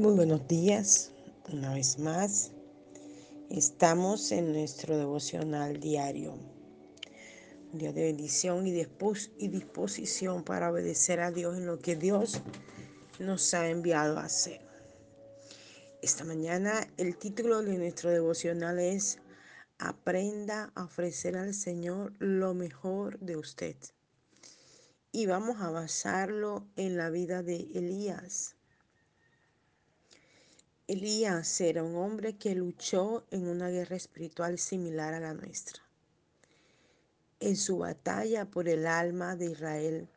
Muy buenos días, una vez más. Estamos en nuestro devocional diario. Un día de bendición y, y disposición para obedecer a Dios en lo que Dios nos ha enviado a hacer. Esta mañana el título de nuestro devocional es Aprenda a ofrecer al Señor lo mejor de usted. Y vamos a basarlo en la vida de Elías. Elías era un hombre que luchó en una guerra espiritual similar a la nuestra. En su batalla por el alma de Israel,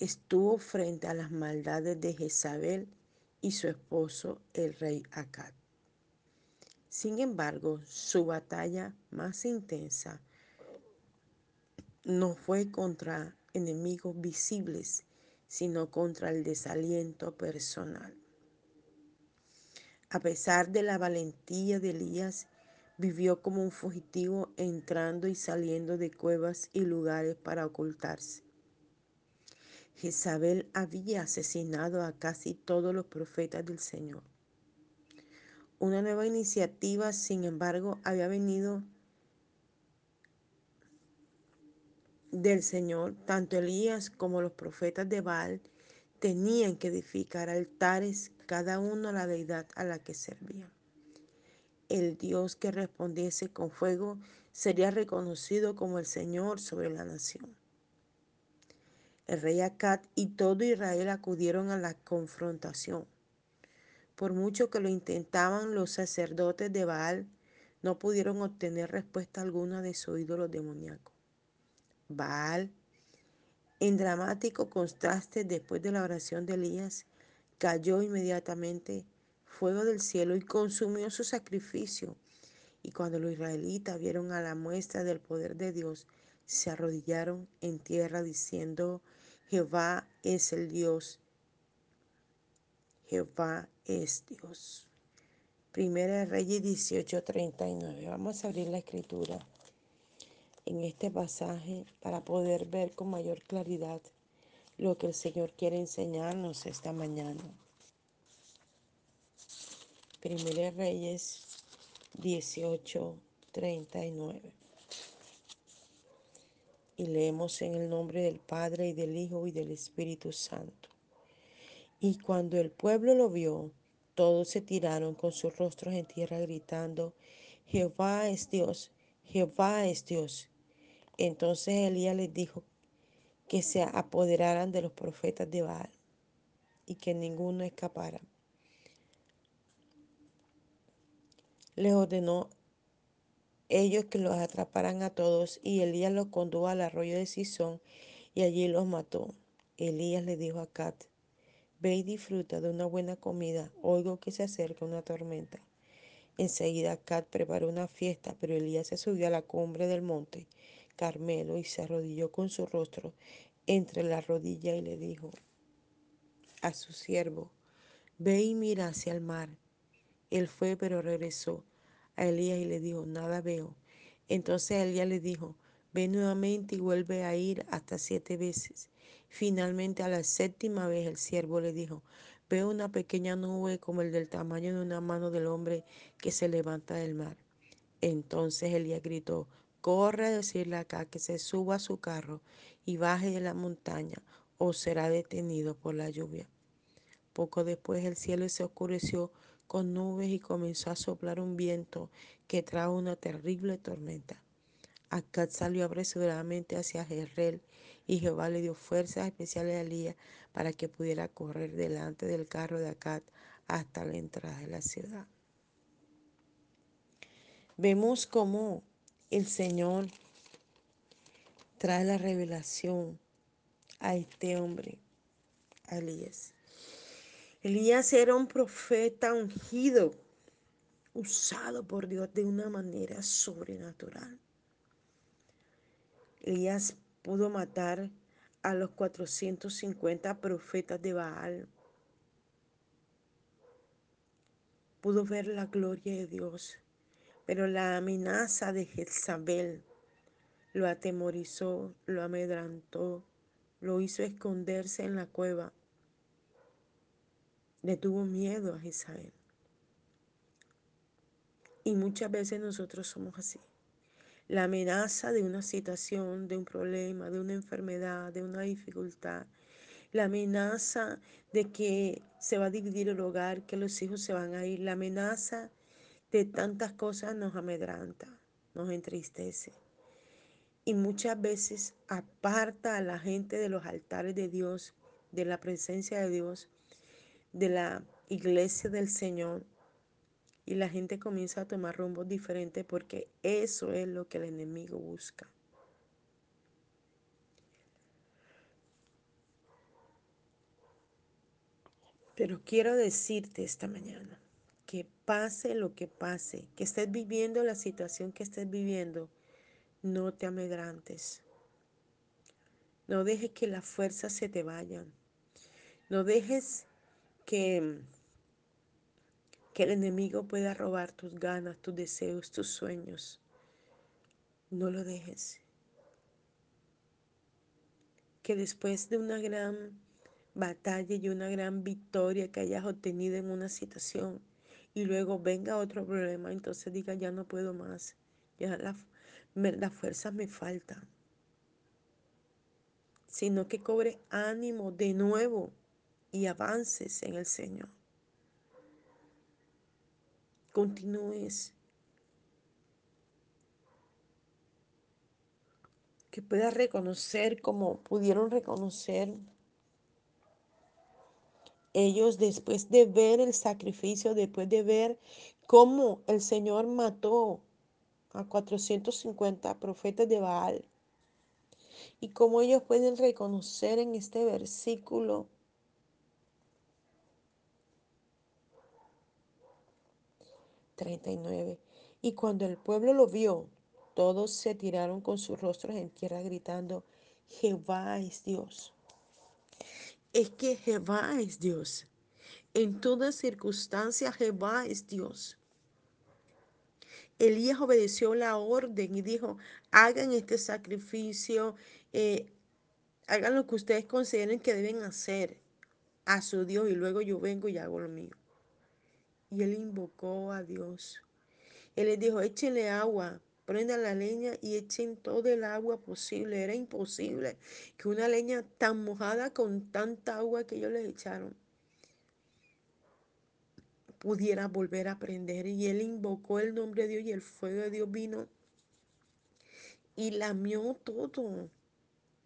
estuvo frente a las maldades de Jezabel y su esposo, el rey Acad. Sin embargo, su batalla más intensa no fue contra enemigos visibles, sino contra el desaliento personal. A pesar de la valentía de Elías, vivió como un fugitivo entrando y saliendo de cuevas y lugares para ocultarse. Jezabel había asesinado a casi todos los profetas del Señor. Una nueva iniciativa, sin embargo, había venido del Señor. Tanto Elías como los profetas de Baal tenían que edificar altares, cada uno la deidad a la que servían. El Dios que respondiese con fuego sería reconocido como el Señor sobre la nación. El rey Acad y todo Israel acudieron a la confrontación. Por mucho que lo intentaban, los sacerdotes de Baal no pudieron obtener respuesta alguna de su ídolo demoníaco. Baal en dramático contraste, después de la oración de Elías, cayó inmediatamente fuego del cielo y consumió su sacrificio. Y cuando los israelitas vieron a la muestra del poder de Dios, se arrodillaron en tierra diciendo, Jehová es el Dios. Jehová es Dios. Primera de Reyes 18:39. Vamos a abrir la escritura en este pasaje para poder ver con mayor claridad lo que el Señor quiere enseñarnos esta mañana. Primera Reyes 18, 39. Y leemos en el nombre del Padre y del Hijo y del Espíritu Santo. Y cuando el pueblo lo vio, todos se tiraron con sus rostros en tierra gritando, Jehová es Dios, Jehová es Dios. Entonces Elías les dijo que se apoderaran de los profetas de Baal y que ninguno escapara. Les ordenó ellos que los atraparan a todos y Elías los condujo al arroyo de Sison y allí los mató. Elías le dijo a Cat, ve y disfruta de una buena comida, oigo que se acerca una tormenta. Enseguida Cat preparó una fiesta, pero Elías se subió a la cumbre del monte Carmelo y se arrodilló con su rostro entre la rodilla y le dijo a su siervo, ve y mira hacia el mar. Él fue, pero regresó a Elías y le dijo, nada veo. Entonces Elías le dijo, ve nuevamente y vuelve a ir hasta siete veces. Finalmente a la séptima vez el siervo le dijo, veo una pequeña nube como el del tamaño de una mano del hombre que se levanta del mar. Entonces Elías gritó, corre a decirle acá que se suba a su carro y baje de la montaña o será detenido por la lluvia. Poco después el cielo se oscureció con nubes y comenzó a soplar un viento que trajo una terrible tormenta. Acad salió apresuradamente hacia Jezreel y Jehová le dio fuerzas especiales a Elías para que pudiera correr delante del carro de Acad hasta la entrada de la ciudad. Vemos cómo el Señor trae la revelación a este hombre, a Elías. Elías era un profeta ungido, usado por Dios de una manera sobrenatural. Elías pudo matar a los 450 profetas de Baal. Pudo ver la gloria de Dios, pero la amenaza de Jezabel lo atemorizó, lo amedrantó, lo hizo esconderse en la cueva le tuvo miedo a Jezabel. Y muchas veces nosotros somos así. La amenaza de una situación, de un problema, de una enfermedad, de una dificultad. La amenaza de que se va a dividir el hogar, que los hijos se van a ir. La amenaza de tantas cosas nos amedranta, nos entristece. Y muchas veces aparta a la gente de los altares de Dios, de la presencia de Dios, de la iglesia del Señor. Y la gente comienza a tomar rumbos diferentes porque eso es lo que el enemigo busca. Pero quiero decirte esta mañana pase lo que pase, que estés viviendo la situación que estés viviendo, no te amedrantes. No dejes que las fuerzas se te vayan. No dejes que, que el enemigo pueda robar tus ganas, tus deseos, tus sueños. No lo dejes. Que después de una gran batalla y una gran victoria que hayas obtenido en una situación y luego venga otro problema, entonces diga, ya no puedo más, ya la, las fuerzas me faltan. Sino que cobre ánimo de nuevo y avances en el Señor. Continúes. Que puedas reconocer como pudieron reconocer ellos después de ver el sacrificio, después de ver cómo el Señor mató a 450 profetas de Baal, y cómo ellos pueden reconocer en este versículo ...39... Y cuando el pueblo lo vio, todos se tiraron con sus rostros en tierra gritando, Jehová es Dios es que Jehová es Dios. En toda circunstancia Jehová es Dios. Elías obedeció la orden y dijo, hagan este sacrificio, eh, hagan lo que ustedes consideren que deben hacer a su Dios y luego yo vengo y hago lo mío. Y él invocó a Dios. Él les dijo, échenle agua, prendan la leña y echen todo el agua posible. Era imposible que una leña tan mojada con tanta agua que ellos le echaron pudiera volver a prender. Y él invocó el nombre de Dios y el fuego de Dios vino y lamió todo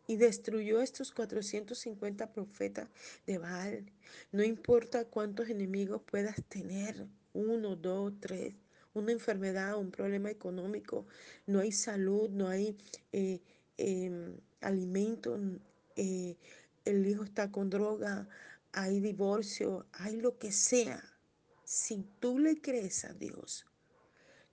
y destruyó estos 450 profetas de Baal. No importa cuántos enemigos puedas tener, uno, dos, tres, una enfermedad, un problema económico, no hay salud, no hay eh, em, alimento, eh, el hijo está con droga, hay divorcio, hay lo que sea. Si tú le crees a Dios,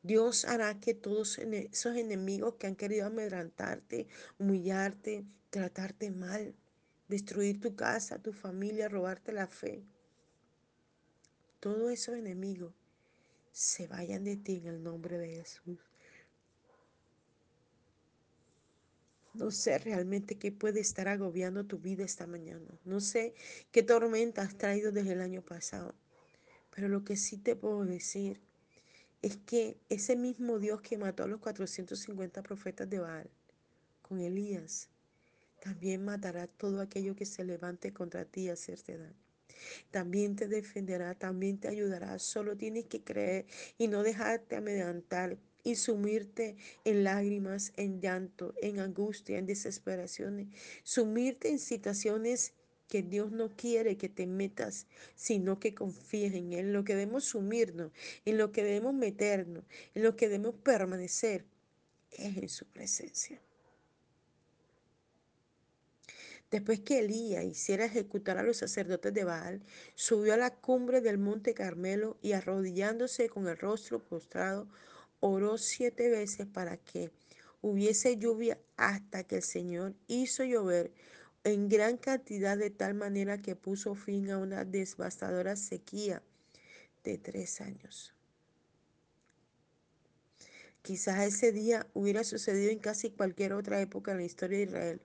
Dios hará que todos esos enemigos que han querido amedrentarte, humillarte, tratarte mal, destruir tu casa, tu familia, robarte la fe, todos esos enemigos se vayan de ti en el nombre de Jesús. No sé realmente qué puede estar agobiando tu vida esta mañana. No sé qué tormenta has traído desde el año pasado. Pero lo que sí te puedo decir es que ese mismo Dios que mató a los 450 profetas de Baal con Elías, también matará todo aquello que se levante contra ti y hacerte daño también te defenderá, también te ayudará. Solo tienes que creer y no dejarte amedrentar y sumirte en lágrimas, en llanto, en angustia, en desesperaciones, sumirte en situaciones que Dios no quiere que te metas, sino que confíes en Él, lo que debemos sumirnos, en lo que debemos meternos, en lo que debemos permanecer, es en su presencia. Después que Elías hiciera ejecutar a los sacerdotes de Baal, subió a la cumbre del monte Carmelo y arrodillándose con el rostro postrado, oró siete veces para que hubiese lluvia hasta que el Señor hizo llover en gran cantidad de tal manera que puso fin a una devastadora sequía de tres años. Quizás ese día hubiera sucedido en casi cualquier otra época en la historia de Israel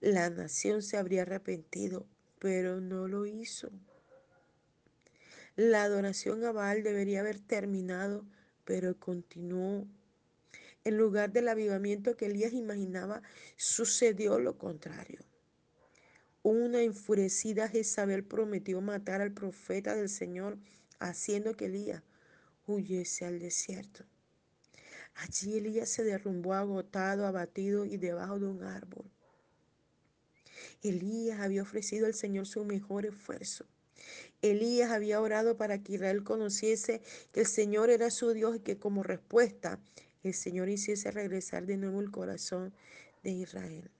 la nación se habría arrepentido, pero no lo hizo. La adoración a Baal debería haber terminado, pero continuó. En lugar del avivamiento que Elías imaginaba, sucedió lo contrario. Una enfurecida Jezabel prometió matar al profeta del Señor, haciendo que Elías huyese al desierto. Allí Elías se derrumbó agotado, abatido y debajo de un árbol. Elías había ofrecido al Señor su mejor esfuerzo. Elías había orado para que Israel conociese que el Señor era su Dios y que como respuesta el Señor hiciese regresar de nuevo el corazón de Israel.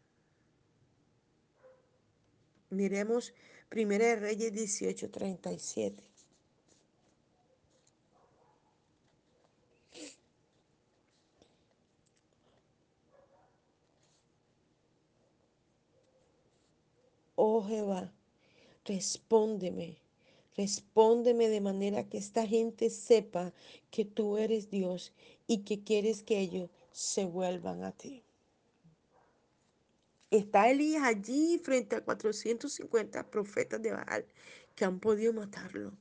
Miremos 1 Reyes 18:37. Oh Jehová, respóndeme, respóndeme de manera que esta gente sepa que tú eres Dios y que quieres que ellos se vuelvan a ti. Está Elías allí frente a 450 profetas de Baal que han podido matarlo.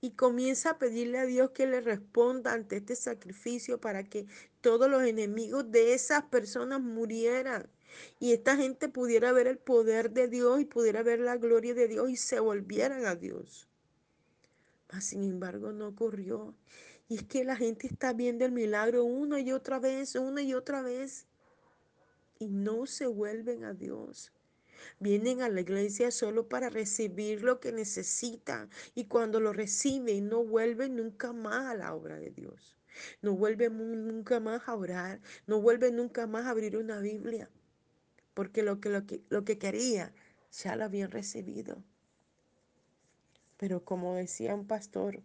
Y comienza a pedirle a Dios que le responda ante este sacrificio para que todos los enemigos de esas personas murieran. Y esta gente pudiera ver el poder de Dios y pudiera ver la gloria de Dios y se volvieran a Dios. Mas sin embargo no ocurrió. Y es que la gente está viendo el milagro una y otra vez, una y otra vez y no se vuelven a Dios. Vienen a la iglesia solo para recibir lo que necesitan y cuando lo reciben no vuelven nunca más a la obra de Dios. No vuelven nunca más a orar, no vuelven nunca más a abrir una Biblia, porque lo que, lo que, lo que quería ya lo habían recibido. Pero como decía un pastor,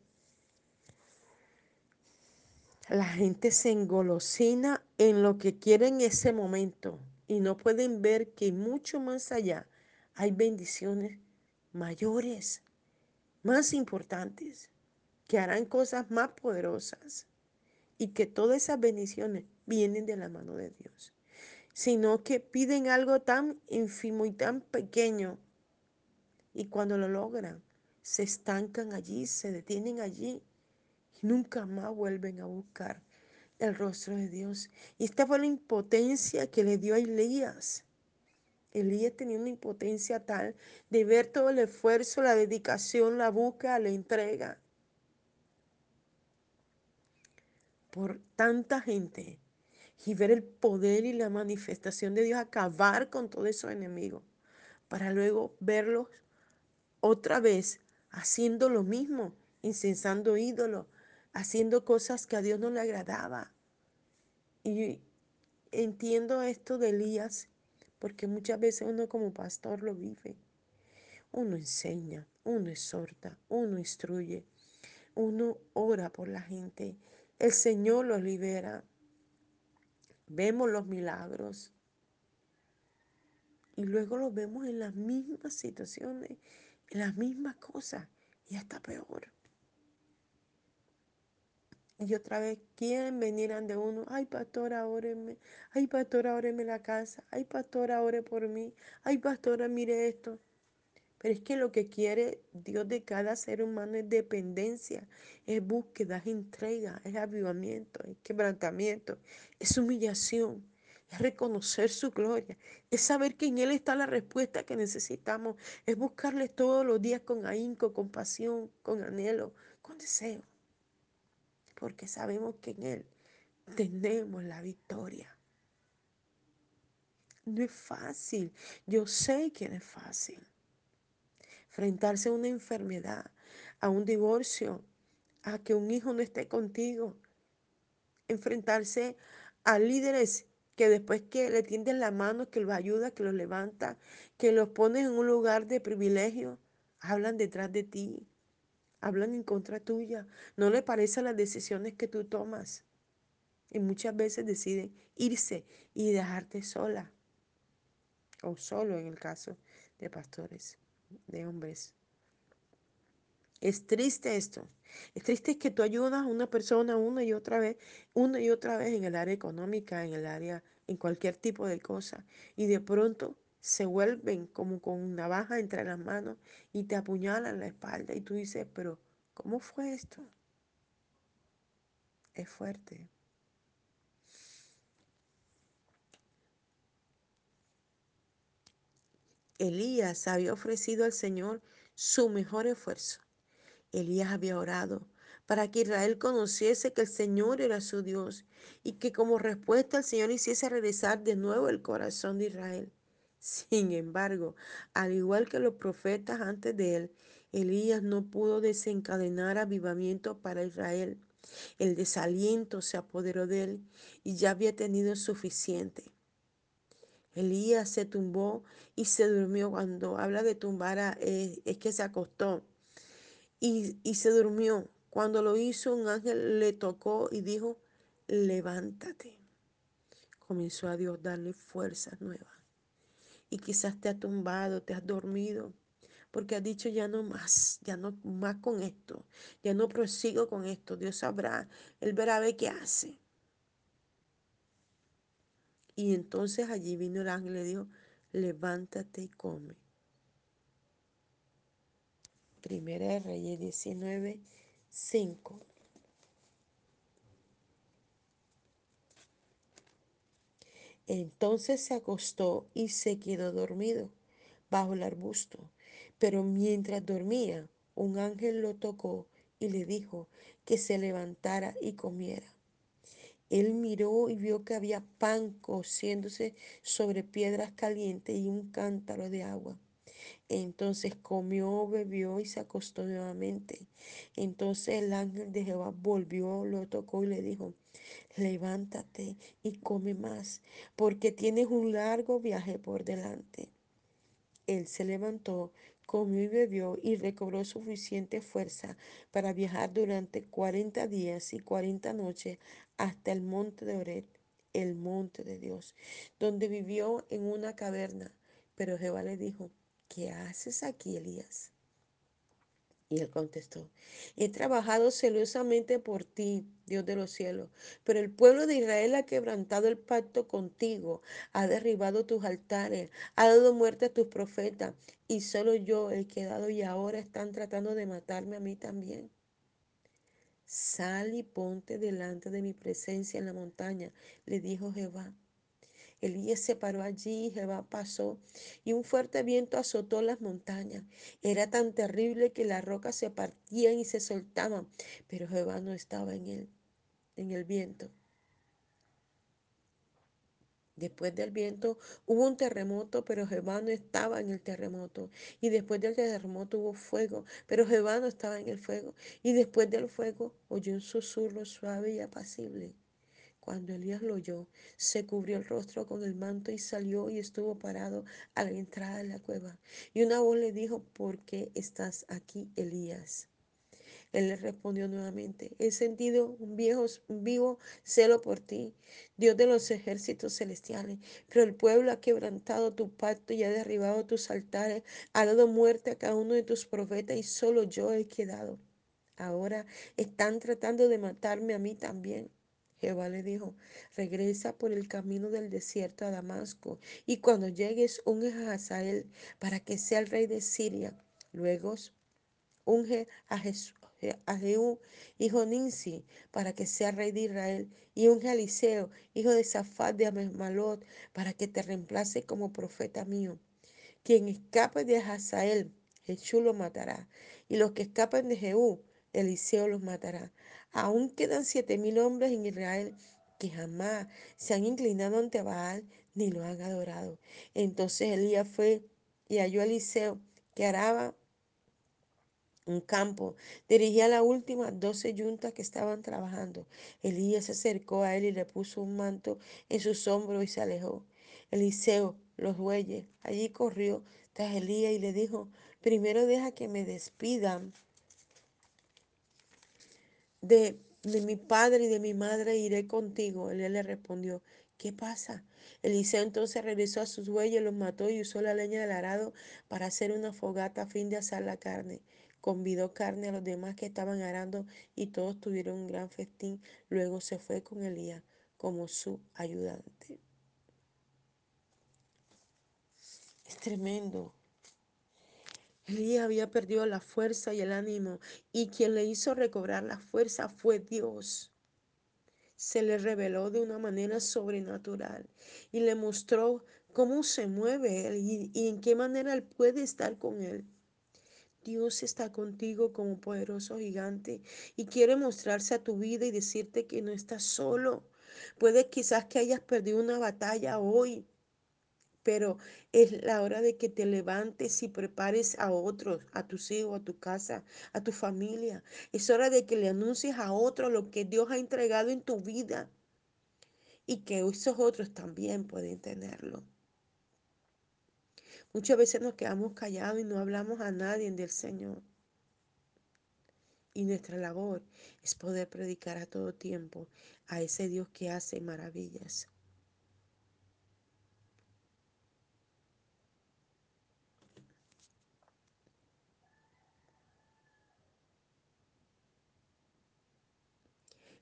la gente se engolosina en lo que quiere en ese momento y no pueden ver que mucho más allá hay bendiciones mayores, más importantes, que harán cosas más poderosas y que todas esas bendiciones vienen de la mano de Dios, sino que piden algo tan ínfimo y tan pequeño y cuando lo logran se estancan allí, se detienen allí y nunca más vuelven a buscar el rostro de Dios. Y esta fue la impotencia que le dio a Elías. Elías tenía una impotencia tal de ver todo el esfuerzo, la dedicación, la búsqueda, la entrega por tanta gente y ver el poder y la manifestación de Dios acabar con todos esos enemigos para luego verlos otra vez haciendo lo mismo, incensando ídolos, haciendo cosas que a Dios no le agradaba. Y entiendo esto de Elías porque muchas veces uno como pastor lo vive. Uno enseña, uno exhorta, uno instruye, uno ora por la gente. El Señor los libera. Vemos los milagros. Y luego los vemos en las mismas situaciones, en las mismas cosas y hasta peor. Y otra vez quieren venir ante uno, ay pastora, óreme, ay pastora, óreme la casa, ay pastora, ore por mí, ay pastora, mire esto. Pero es que lo que quiere Dios de cada ser humano es dependencia, es búsqueda, es entrega, es avivamiento, es quebrantamiento, es humillación, es reconocer su gloria, es saber que en Él está la respuesta que necesitamos, es buscarle todos los días con ahínco, con pasión, con anhelo, con deseo porque sabemos que en Él tenemos la victoria. No es fácil, yo sé que no es fácil. Enfrentarse a una enfermedad, a un divorcio, a que un hijo no esté contigo. Enfrentarse a líderes que después que le tienden la mano, que los ayuda, que los levanta, que los pone en un lugar de privilegio, hablan detrás de ti, hablan en contra tuya, no le parecen las decisiones que tú tomas. Y muchas veces deciden irse y dejarte sola o solo en el caso de pastores, de hombres. Es triste esto. Es triste que tú ayudas a una persona una y otra vez, una y otra vez en el área económica, en el área, en cualquier tipo de cosa. Y de pronto se vuelven como con navaja entre las manos y te apuñalan la espalda. Y tú dices, pero ¿cómo fue esto? Es fuerte. Elías había ofrecido al Señor su mejor esfuerzo. Elías había orado para que Israel conociese que el Señor era su Dios y que como respuesta el Señor hiciese regresar de nuevo el corazón de Israel. Sin embargo, al igual que los profetas antes de él, Elías no pudo desencadenar avivamiento para Israel. El desaliento se apoderó de él y ya había tenido suficiente. Elías se tumbó y se durmió. Cuando habla de tumbar es, es que se acostó y, y se durmió. Cuando lo hizo, un ángel le tocó y dijo, levántate. Comenzó a Dios darle fuerzas nuevas. Y quizás te has tumbado, te has dormido, porque has dicho ya no más, ya no más con esto, ya no prosigo con esto. Dios sabrá, Él verá a ver qué hace. Y entonces allí vino el ángel y le dijo, levántate y come. Primera de Reyes 19, 5. Entonces se acostó y se quedó dormido bajo el arbusto. Pero mientras dormía, un ángel lo tocó y le dijo que se levantara y comiera. Él miró y vio que había pan cociéndose sobre piedras calientes y un cántaro de agua. Entonces comió, bebió y se acostó nuevamente. Entonces el ángel de Jehová volvió, lo tocó y le dijo, levántate y come más, porque tienes un largo viaje por delante. Él se levantó, comió y bebió y recobró suficiente fuerza para viajar durante cuarenta días y cuarenta noches hasta el monte de Oret, el monte de Dios, donde vivió en una caverna. Pero Jehová le dijo, ¿qué haces aquí, Elías? Y él contestó, he trabajado celosamente por ti, Dios de los cielos, pero el pueblo de Israel ha quebrantado el pacto contigo, ha derribado tus altares, ha dado muerte a tus profetas, y solo yo he quedado y ahora están tratando de matarme a mí también. Sal y ponte delante de mi presencia en la montaña, le dijo Jehová. Elías se paró allí Jehová pasó, y un fuerte viento azotó las montañas. Era tan terrible que las rocas se partían y se soltaban, pero Jehová no estaba en él, en el viento. Después del viento hubo un terremoto, pero Jehová no estaba en el terremoto. Y después del terremoto hubo fuego, pero Jehová no estaba en el fuego. Y después del fuego oyó un susurro suave y apacible. Cuando Elías lo oyó, se cubrió el rostro con el manto y salió y estuvo parado a la entrada de la cueva. Y una voz le dijo, ¿por qué estás aquí, Elías? Él le respondió nuevamente, he sentido un viejo, vivo celo por ti, Dios de los ejércitos celestiales, pero el pueblo ha quebrantado tu pacto y ha derribado tus altares, ha dado muerte a cada uno de tus profetas y solo yo he quedado. Ahora están tratando de matarme a mí también. Jehová le dijo, regresa por el camino del desierto a Damasco, y cuando llegues, unge a Hazael para que sea el rey de Siria. Luego unge a, a Jehú, hijo Ninsi, para que sea rey de Israel, y unge a Eliseo, hijo de Safat de Amemalot, para que te reemplace como profeta mío. Quien escape de Hazael, Jeshú lo matará, y los que escapen de Jehú, Eliseo los matará. Aún quedan siete mil hombres en Israel que jamás se han inclinado ante Baal ni lo han adorado. Entonces Elías fue y halló a Eliseo que araba un campo. Dirigía las últimas doce yuntas que estaban trabajando. Elías se acercó a él y le puso un manto en sus hombros y se alejó. Eliseo, los bueyes, allí corrió tras Elías y le dijo, primero deja que me despidan de, de mi padre y de mi madre iré contigo. Él le respondió, ¿qué pasa? Eliseo entonces regresó a sus bueyes, los mató y usó la leña del arado para hacer una fogata a fin de asar la carne. Convidó carne a los demás que estaban arando y todos tuvieron un gran festín. Luego se fue con Elías como su ayudante. Es tremendo. Elías había perdido la fuerza y el ánimo y quien le hizo recobrar la fuerza fue Dios. Se le reveló de una manera sobrenatural y le mostró cómo se mueve él y, y en qué manera él puede estar con él. Dios está contigo como poderoso gigante y quiere mostrarse a tu vida y decirte que no estás solo. Puede quizás que hayas perdido una batalla hoy, pero es la hora de que te levantes y prepares a otros, a tus hijos, a tu casa, a tu familia. Es hora de que le anuncies a otros lo que Dios ha entregado en tu vida y que esos otros también pueden tenerlo. Muchas veces nos quedamos callados y no hablamos a nadie del Señor. Y nuestra labor es poder predicar a todo tiempo a ese Dios que hace maravillas.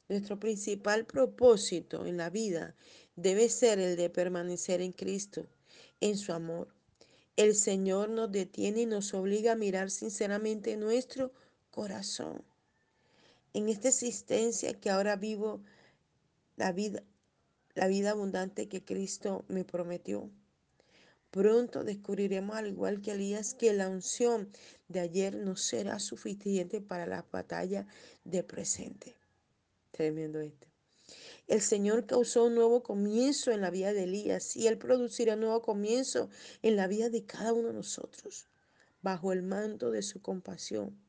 Nuestro principal propósito en la vida debe ser el de permanecer en Cristo, en su amor. El Señor nos detiene y nos obliga a mirar sinceramente nuestro corazón. En esta existencia que ahora vivo, la vida, la vida abundante que Cristo me prometió. Pronto descubriremos, al igual que Elías, que la unción de ayer no será suficiente para la batalla de presente. Tremendo este. El Señor causó un nuevo comienzo en la vida de Elías y Él producirá un nuevo comienzo en la vida de cada uno de nosotros, bajo el manto de su compasión.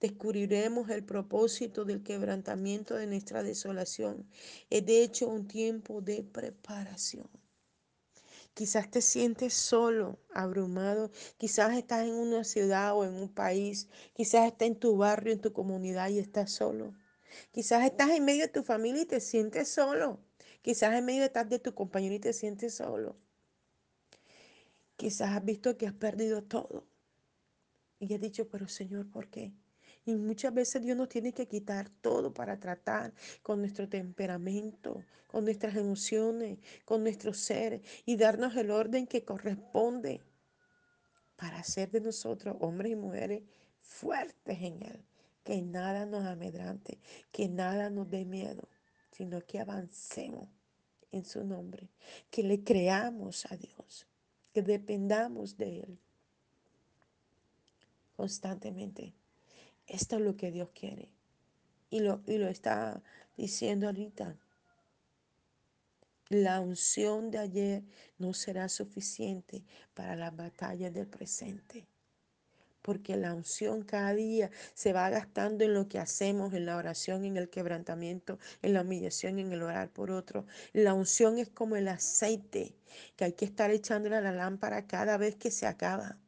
Descubriremos el propósito del quebrantamiento de nuestra desolación. Es de hecho un tiempo de preparación. Quizás te sientes solo, abrumado. Quizás estás en una ciudad o en un país. Quizás estás en tu barrio, en tu comunidad y estás solo. Quizás estás en medio de tu familia y te sientes solo. Quizás en medio de tu compañero y te sientes solo. Quizás has visto que has perdido todo. Y has dicho, pero Señor, ¿por qué? Y muchas veces Dios nos tiene que quitar todo para tratar con nuestro temperamento, con nuestras emociones, con nuestro ser y darnos el orden que corresponde para hacer de nosotros hombres y mujeres fuertes en Él que nada nos amedrante, que nada nos dé miedo, sino que avancemos en su nombre, que le creamos a Dios, que dependamos de Él constantemente. Esto es lo que Dios quiere. Y lo, y lo está diciendo ahorita. La unción de ayer no será suficiente para las batallas del presente porque la unción cada día se va gastando en lo que hacemos, en la oración, en el quebrantamiento, en la humillación, en el orar por otro. La unción es como el aceite que hay que estar echándole a la lámpara cada vez que se acaba.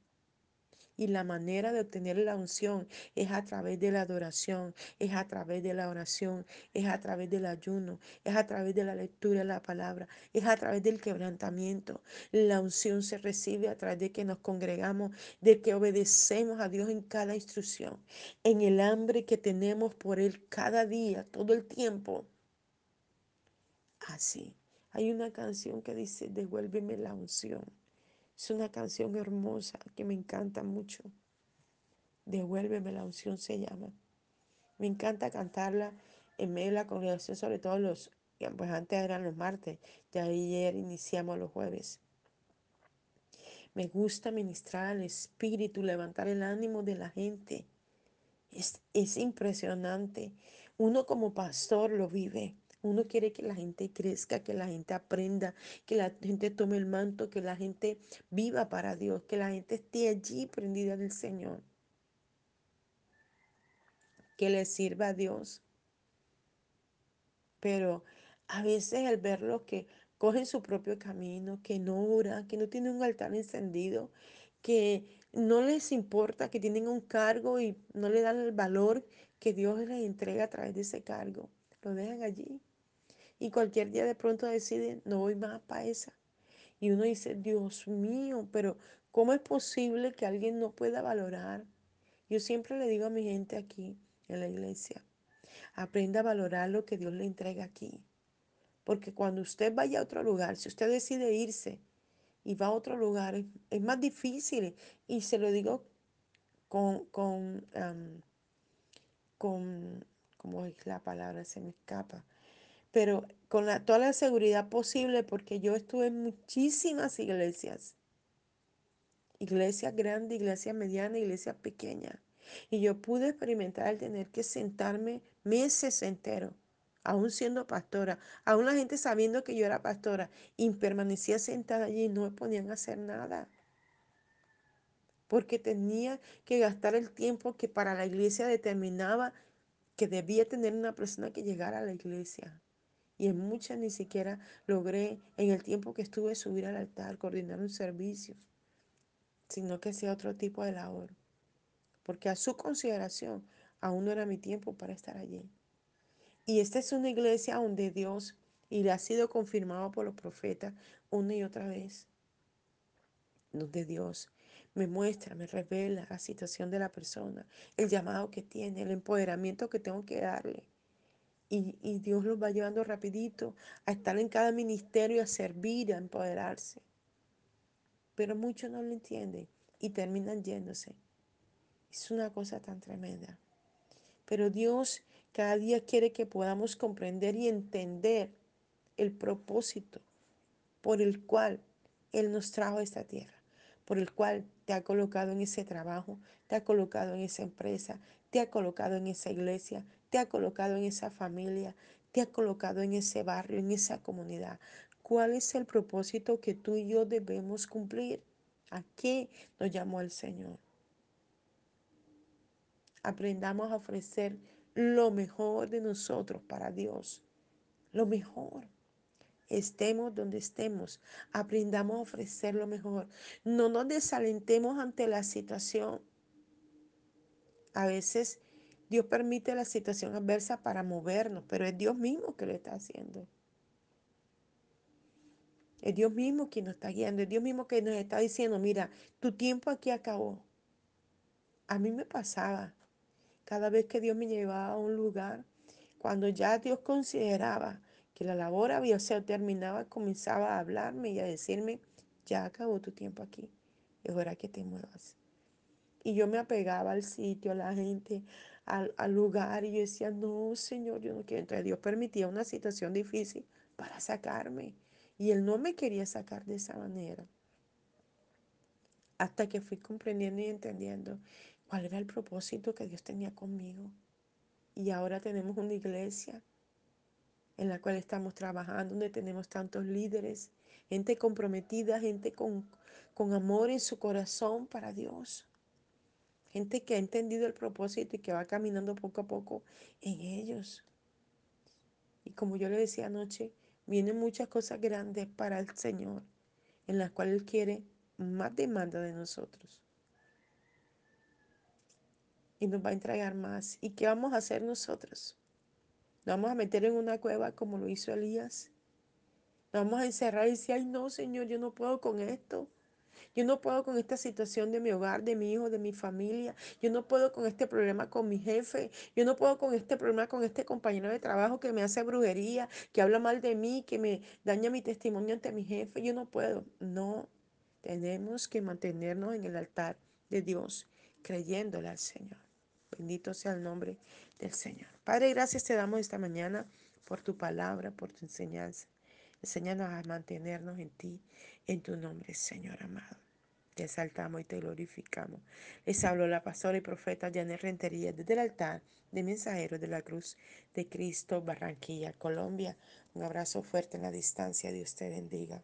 Y la manera de obtener la unción es a través de la adoración, es a través de la oración, es a través del ayuno, es a través de la lectura de la palabra, es a través del quebrantamiento. La unción se recibe a través de que nos congregamos, de que obedecemos a Dios en cada instrucción, en el hambre que tenemos por Él cada día, todo el tiempo. Así. Hay una canción que dice, devuélveme la unción. Es una canción hermosa que me encanta mucho. Devuélveme la unción se llama. Me encanta cantarla en medio de la congregación, sobre todo los, pues antes eran los martes, de ayer iniciamos los jueves. Me gusta ministrar al espíritu, levantar el ánimo de la gente. Es, es impresionante. Uno como pastor lo vive. Uno quiere que la gente crezca, que la gente aprenda, que la gente tome el manto, que la gente viva para Dios, que la gente esté allí prendida del Señor. Que le sirva a Dios. Pero a veces el verlos que cogen su propio camino, que no oran, que no tienen un altar encendido, que no les importa, que tienen un cargo y no le dan el valor que Dios les entrega a través de ese cargo. Lo dejan allí. Y cualquier día de pronto deciden, no voy más para esa. Y uno dice, Dios mío, pero ¿cómo es posible que alguien no pueda valorar? Yo siempre le digo a mi gente aquí en la iglesia, aprenda a valorar lo que Dios le entrega aquí. Porque cuando usted vaya a otro lugar, si usted decide irse, y va a otro lugar, es, más difícil. Y se lo digo con, con, con, ¿cómo es la palabra? Se me escapa. Pero con la, toda la seguridad posible, porque yo estuve en muchísimas iglesias. Iglesias grandes, iglesias medianas, iglesias pequeñas. Y yo pude experimentar el tener que sentarme meses enteros, aún siendo pastora, aún la gente sabiendo que yo era pastora, y permanecía sentada allí y no me ponían a hacer nada. Porque tenía que gastar el tiempo que para la iglesia determinaba que debía tener una persona que llegara a la iglesia. Y en muchas ni siquiera logré, en el tiempo que estuve, subir al altar, coordinar un servicio, sino que sea otro tipo de labor porque a su consideración aún no era mi tiempo para estar allí. Y esta es una iglesia donde Dios, y le ha sido confirmado por los profetas una y otra vez, donde Dios me muestra, me revela la situación de la persona, el llamado que tiene, el empoderamiento que tengo que darle. Y, y Dios los va llevando rapidito a estar en cada ministerio, a servir, a empoderarse. Pero muchos no lo entienden y terminan yéndose. Es una cosa tan tremenda. Pero Dios cada día quiere que podamos comprender y entender el propósito por el cual Él nos trajo a esta tierra, por el cual te ha colocado en ese trabajo, te ha colocado en esa empresa, te ha colocado en esa iglesia, te ha colocado en esa familia, te ha colocado en ese barrio, en esa comunidad. ¿Cuál es el propósito que tú y yo debemos cumplir? ¿A qué nos llamó el Señor? aprendamos a ofrecer lo mejor de nosotros para Dios. Lo mejor. Estemos donde estemos, aprendamos a ofrecer lo mejor. No nos desalentemos ante la situación. A veces Dios permite la situación adversa para movernos, pero es Dios mismo que lo está haciendo. Es Dios mismo quien nos está guiando, es Dios mismo que nos está diciendo, mira, tu tiempo aquí acabó. A mí me pasaba cada vez que Dios me llevaba a un lugar, cuando ya Dios consideraba que la labor había sido terminada, comenzaba a hablarme y a decirme, ya acabó tu tiempo aquí, es hora que te muevas. Y yo me apegaba al sitio, a la gente, al, al, lugar, y yo decía, no, Señor, yo no quiero. Entonces Dios permitía una situación difícil para sacarme. Y Él no me quería sacar de esa manera. Hasta que fui comprendiendo y entendiendo cuál era el propósito que Dios tenía conmigo. Y ahora tenemos una iglesia en la cual estamos trabajando, donde tenemos tantos líderes, gente comprometida, gente con, con amor en su corazón para Dios. Gente que ha entendido el propósito y que va caminando poco a poco en ellos. Y como yo le decía anoche, vienen muchas cosas grandes para el Señor, en las cuales Él quiere más demanda de nosotros y nos va a entregar más. ¿Y qué vamos a hacer nosotros? Nos vamos a meter en una cueva como lo hizo Elías. Nos vamos a encerrar y decir, ay no, Señor, yo no puedo con esto. Yo no puedo con esta situación de mi hogar, de mi hijo, de mi familia. Yo no puedo con este problema con mi jefe. Yo no puedo con este problema con este compañero de trabajo que me hace brujería, que habla mal de mí, que me daña mi testimonio ante mi jefe. Yo no puedo. No, tenemos que mantenernos en el altar de Dios, creyéndole al Señor. Bendito sea el nombre del Señor. Padre, gracias te damos esta mañana por tu palabra, por tu enseñanza. Enséñanos a mantenernos en ti, en tu nombre, Señor amado. Te exaltamos y te glorificamos. Les habló la pastora y profeta Janet Rentería desde el altar de mensajeros de la cruz de Cristo, Barranquilla, Colombia. Un abrazo fuerte en la distancia. Dios te bendiga.